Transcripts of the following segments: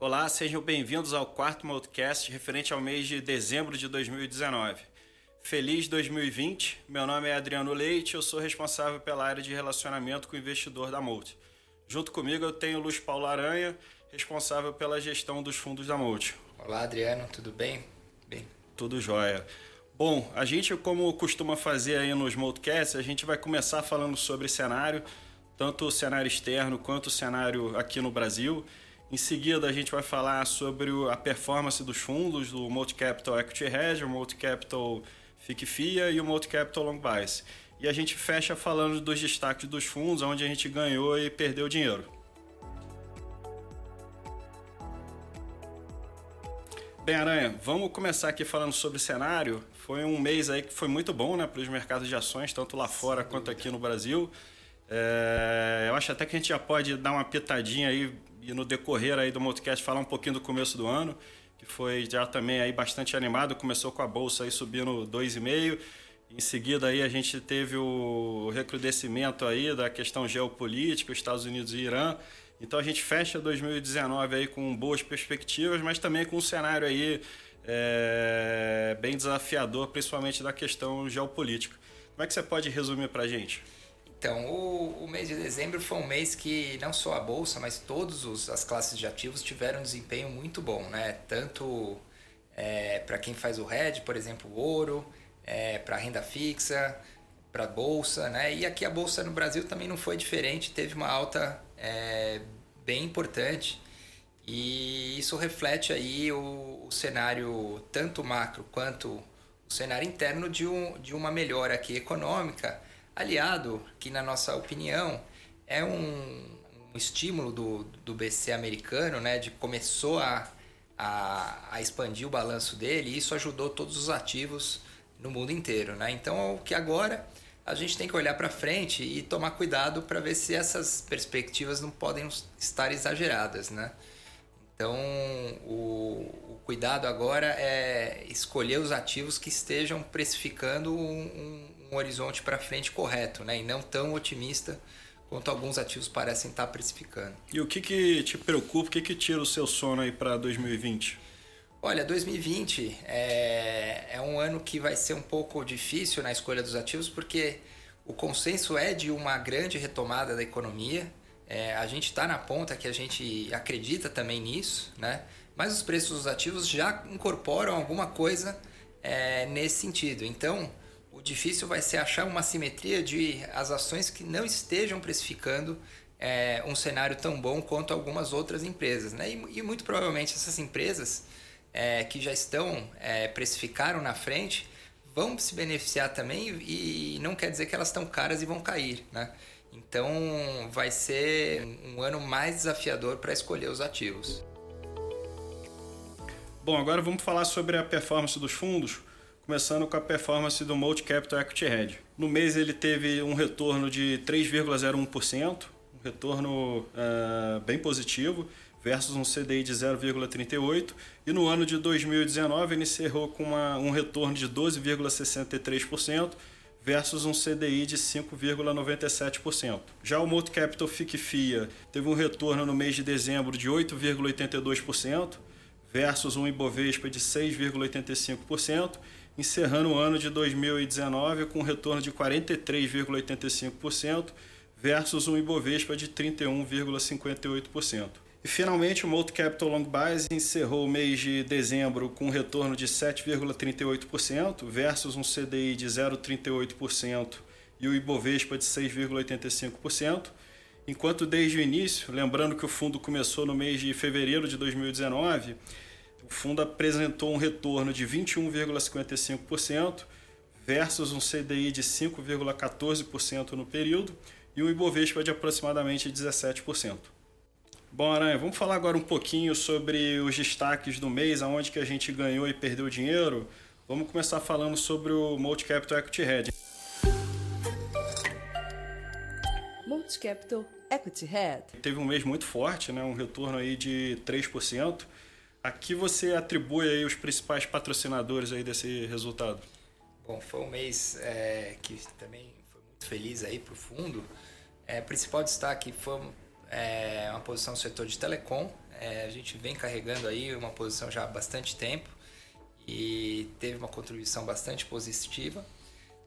Olá, sejam bem-vindos ao quarto Multicast referente ao mês de dezembro de 2019. Feliz 2020, meu nome é Adriano Leite, eu sou responsável pela área de relacionamento com o investidor da Multi. Junto comigo eu tenho o Luiz Paulo Aranha, responsável pela gestão dos fundos da Multi. Olá, Adriano, tudo bem? Bem. Tudo jóia. Bom, a gente, como costuma fazer aí nos Multicasts, a gente vai começar falando sobre cenário, tanto o cenário externo quanto o cenário aqui no Brasil. Em seguida, a gente vai falar sobre a performance dos fundos, do Multi-Capital Equity Hedge, o Multi-Capital FIC-FIA e o Multi-Capital Long Bias. E a gente fecha falando dos destaques dos fundos, onde a gente ganhou e perdeu dinheiro. Bem, Aranha, vamos começar aqui falando sobre o cenário. Foi um mês aí que foi muito bom né, para os mercados de ações, tanto lá fora quanto aqui no Brasil. É, eu acho até que a gente já pode dar uma pitadinha aí e no decorrer aí do Multicast falar um pouquinho do começo do ano, que foi já também aí bastante animado, começou com a bolsa aí subindo 2,5, em seguida aí a gente teve o recrudescimento aí da questão geopolítica, Estados Unidos e Irã. Então a gente fecha 2019 aí com boas perspectivas, mas também com um cenário aí é, bem desafiador, principalmente da questão geopolítica. Como é que você pode resumir para a gente? Então, o, o, mês de dezembro foi um mês que não só a bolsa, mas todas as classes de ativos tiveram um desempenho muito bom, né? Tanto é, para quem faz o hedge, por exemplo, ouro, é, para renda fixa, para bolsa, né? E aqui a bolsa no Brasil também não foi diferente, teve uma alta é, bem importante e isso reflete aí o, o cenário tanto macro quanto o cenário interno de, um, de uma melhora aqui econômica aliado que, na nossa opinião, é um, um estímulo do, do BC americano, né, de começou a, a, a expandir o balanço dele e isso ajudou todos os ativos no mundo inteiro. Né? Então, o que agora a gente tem que olhar para frente e tomar cuidado para ver se essas perspectivas não podem estar exageradas. Né? Então, o, o, cuidado agora é escolher os ativos que estejam precificando um, um horizonte para frente correto, né? E não tão otimista quanto alguns ativos parecem estar precificando. E o que, que te preocupa, o que, que tira o seu sono aí para 2020? Olha, 2020 é, é um ano que vai ser um pouco difícil na escolha dos ativos, porque o consenso é de uma grande retomada da economia. É, a gente está na ponta que a gente acredita também nisso, né? mas os preços dos ativos já incorporam alguma coisa é, nesse sentido. Então, o difícil vai ser achar uma simetria de as ações que não estejam precificando é, um cenário tão bom quanto algumas outras empresas. Né? E, e muito provavelmente essas empresas é, que já estão, é, precificaram na frente, vão se beneficiar também e não quer dizer que elas estão caras e vão cair. Né? Então vai ser um ano mais desafiador para escolher os ativos. Bom, agora vamos falar sobre a performance dos fundos começando com a performance do Multi Capital Equity Hedge. No mês ele teve um retorno de 3,01%, um retorno uh, bem positivo, versus um CDI de 0,38%, e no ano de 2019 ele encerrou com uma, um retorno de 12,63%, versus um CDI de 5,97%. Já o Multi Capital FIC-FIA teve um retorno no mês de dezembro de 8,82%, versus um Ibovespa de 6,85%, encerrando o ano de 2019 com um retorno de 43,85% versus um Ibovespa de 31,58%. E finalmente o Multi Capital Long Base encerrou o mês de dezembro com um retorno de 7,38% versus um CDI de 0,38% e o Ibovespa de 6,85%, enquanto desde o início, lembrando que o fundo começou no mês de fevereiro de 2019, o fundo apresentou um retorno de 21,55% versus um CDI de 5,14% no período e um Ibovespa de aproximadamente 17%. Bom, Aranha, vamos falar agora um pouquinho sobre os destaques do mês, aonde que a gente ganhou e perdeu dinheiro. Vamos começar falando sobre o Multi Capital Equity Hedge. Multi Capital Equity Hedge. Teve um mês muito forte, né? um retorno aí de 3%. Aqui você atribui aí os principais patrocinadores aí desse resultado. Bom, foi um mês é, que também foi muito feliz aí para o fundo. É, principal destaque foi é, uma posição no setor de telecom. é, a gente vem carregando aí uma posição já há bastante tempo e teve uma contribuição bastante positiva.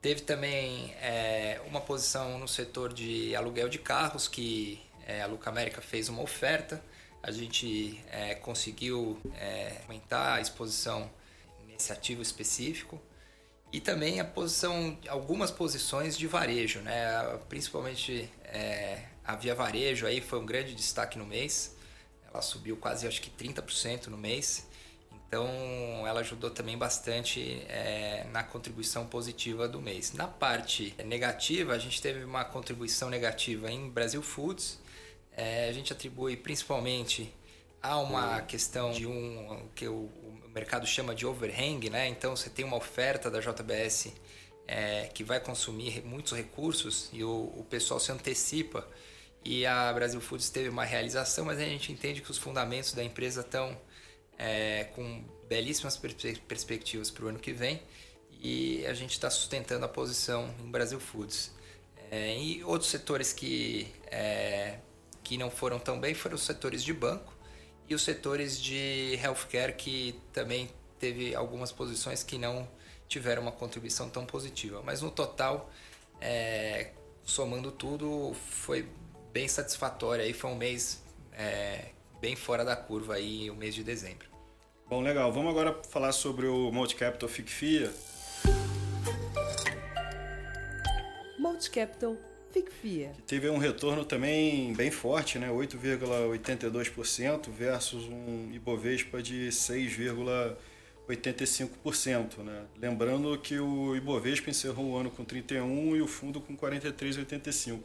Teve também é, uma posição no setor de aluguel de carros, que é, a Luca América fez uma oferta. A gente é, conseguiu é, aumentar a exposição nesse ativo específico. E também a posição, algumas posições de varejo, né? principalmente é, a Via Varejo aí foi um grande destaque no mês. Ela subiu quase acho que 30% no mês. Então, ela ajudou também bastante é, na contribuição positiva do mês. Na parte negativa, a gente teve uma contribuição negativa em Brasil Foods. É, a gente atribui principalmente a uma questão de um que o, o mercado chama de overhang, né? Então, você tem uma oferta da JBS é, que vai consumir muitos recursos e o, o pessoal se antecipa. E a Brasil Foods teve uma realização, mas a gente entende que os fundamentos da empresa estão é, com belíssimas perspectivas para o ano que vem e a gente está sustentando a posição em Brasil Foods. É, e outros setores que, é, que não foram tão bem foram os setores de banco e os setores de healthcare que também teve algumas posições que não tiveram uma contribuição tão positiva. Mas no total, é, somando tudo, foi bem satisfatório. Aí foi um mês é, bem fora da curva aí o mês de dezembro. Bom, legal. Vamos agora falar sobre o Multicapital FICFIA. Multicapital FICFIA. Que teve um retorno também bem forte, né? 8,82% versus um Ibovespa de 6,85%, né? Lembrando que o Ibovespa encerrou o ano com 31 e o fundo com 43,85%.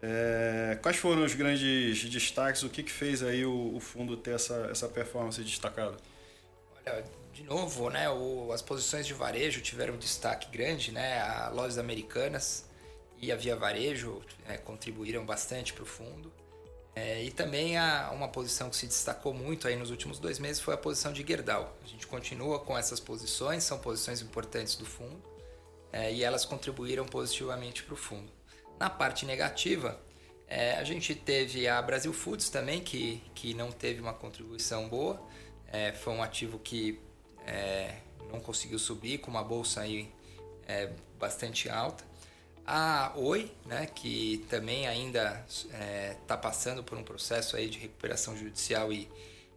É, quais foram os grandes destaques? O que, que fez aí o, o, fundo ter essa, essa performance destacada? Olha, de novo, né, o, as posições de varejo tiveram um destaque grande, né? A Lojas Americanas e a Via Varejo é, contribuíram bastante para o fundo. É, e também a, uma posição que se destacou muito aí nos últimos dois meses foi a posição de Gerdau. A gente continua com essas posições, são posições importantes do fundo é, e elas contribuíram positivamente para o fundo. Na parte negativa, é, a gente teve a Brasil Foods também, que, que não teve uma contribuição boa. É, foi um ativo que é, não conseguiu subir, com uma bolsa aí é, bastante alta. A Oi, né, que também ainda está é, passando por um processo aí de recuperação judicial e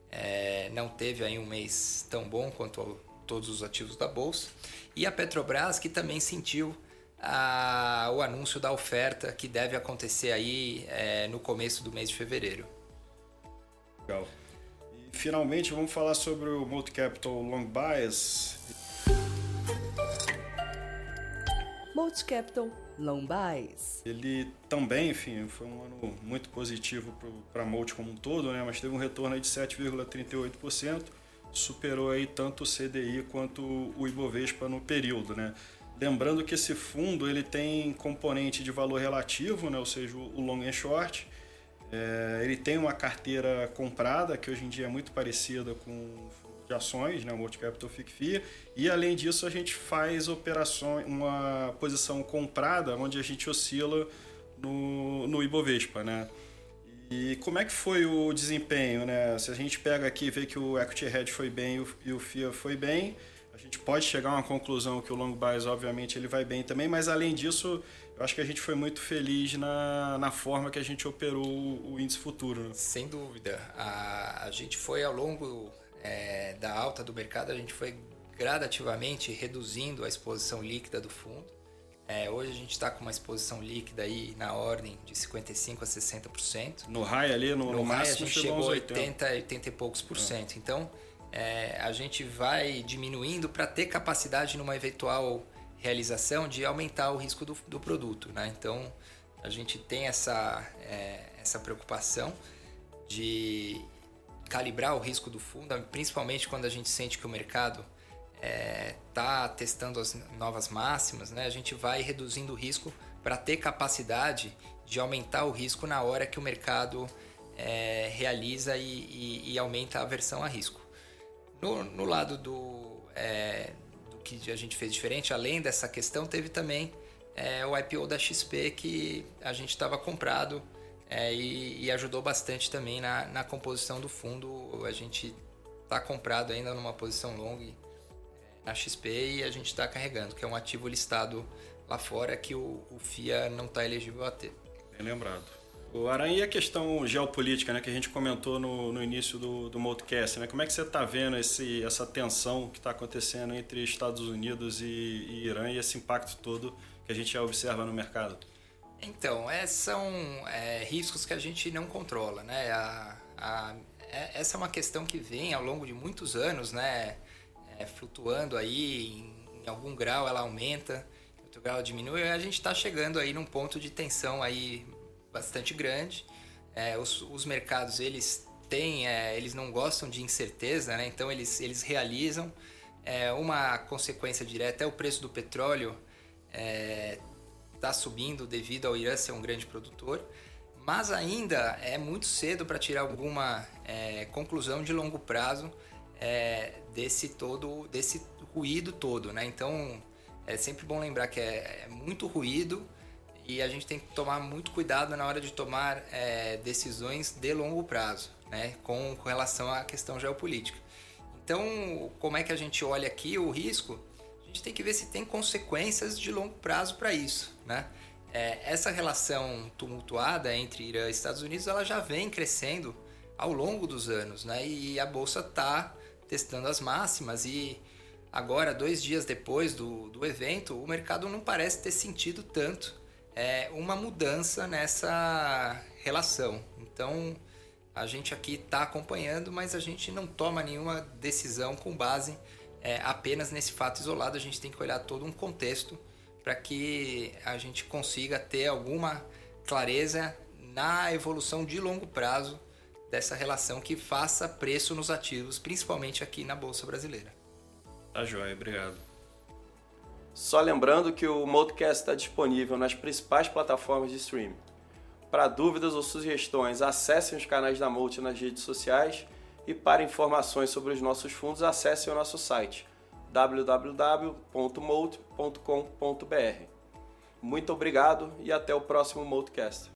é, não teve aí um mês tão bom quanto todos os ativos da bolsa. E a Petrobras, que também sentiu a, o anúncio da oferta que deve acontecer aí é, no começo do mês de fevereiro. Legal. E finalmente vamos falar sobre o Multicapital Long Bias. Multicapital Long Bias. Ele também, enfim, foi um ano muito positivo para a Multi como um todo, né? mas teve um retorno de 7,38%, superou aí tanto o CDI quanto o Ibovespa no período, né? Lembrando que esse fundo ele tem componente de valor relativo, né? ou seja, o long and short. É, ele tem uma carteira comprada, que hoje em dia é muito parecida com de ações, né? o Multicapital FICFIA. E além disso, a gente faz operações, uma posição comprada, onde a gente oscila no, no Ibovespa. Né? E como é que foi o desempenho? Né? Se a gente pega aqui e vê que o Equity Hedge foi bem e o FIA foi bem, a gente pode chegar a uma conclusão que o long bias, obviamente, ele vai bem também, mas além disso, eu acho que a gente foi muito feliz na, na forma que a gente operou o, índice futuro. Né? Sem dúvida. A, a gente foi ao longo é, da alta do mercado, a gente foi gradativamente reduzindo a exposição líquida do fundo. É, hoje a gente está com uma exposição líquida aí na ordem de 55% a 60%. No high ali, no, no, no high, a gente chegou a 80, 80 e poucos por cento. É. Então, é, a gente vai diminuindo para ter capacidade numa eventual realização de aumentar o risco do, do produto. Né? Então a gente tem essa, é, essa preocupação de calibrar o risco do fundo, principalmente quando a gente sente que o mercado está é, testando as novas máximas, né? a gente vai reduzindo o risco para ter capacidade de aumentar o risco na hora que o mercado é, realiza e, e, e aumenta a aversão a risco. No, no lado do, é, do que a gente fez diferente, além dessa questão, teve também é, o IPO da XP que a gente estava comprado é, e, e, ajudou bastante também na, na composição do fundo. A gente está comprado ainda numa posição longa é, na XP e a gente está carregando, que é um ativo listado lá fora que o, o FIA não está elegível a ter. Bem lembrado. O Aranha e a questão geopolítica, né, que a gente comentou no, no início do, do né? Como é que você está vendo esse, essa tensão que está acontecendo entre Estados Unidos e, e Irã e esse impacto todo que a gente já observa no mercado? Então, é, são é, riscos que a gente não controla, né? A, a, é, essa é uma questão que vem ao longo de muitos anos, né? É, flutuando aí, em, em, algum grau ela aumenta, em outro grau diminui, e a gente está chegando aí num ponto de tensão aí bastante grande. É, os, os, mercados, eles têm, é, eles não gostam de incerteza, né? Então eles, eles realizam. uma consequência direta é o preço do petróleo, está subindo devido ao Irã ser um grande produtor, mas ainda é muito cedo para tirar alguma é, conclusão de longo prazo é, desse todo, desse ruído todo, né? Então é sempre bom lembrar que é, é, muito ruído e a gente tem que tomar muito cuidado na hora de tomar é, decisões de longo prazo, né? Com, com relação à questão geopolítica. Então, como é que a gente olha aqui o risco? Gente tem que ver se tem consequências de longo prazo para isso, né? É, essa relação tumultuada entre Irã e Estados Unidos ela já vem crescendo ao longo dos anos, né? E a bolsa está testando as máximas e agora dois dias depois do, do evento o mercado não parece ter sentido tanto é, uma mudança nessa relação. Então a gente aqui está acompanhando, mas a gente não toma nenhuma decisão com base é, apenas nesse fato isolado, a gente tem que olhar todo um contexto para que a gente consiga ter alguma clareza na evolução de longo prazo dessa relação que faça preço nos ativos, principalmente aqui na Bolsa Brasileira. Tá joia, obrigado. Só lembrando que o Modcast está disponível nas principais plataformas de streaming. Para dúvidas ou sugestões, acessem os canais da Multi nas redes sociais e para informações sobre os nossos fundos, acesse o nosso site www.molt.com.br. Muito obrigado e até o próximo Multcast.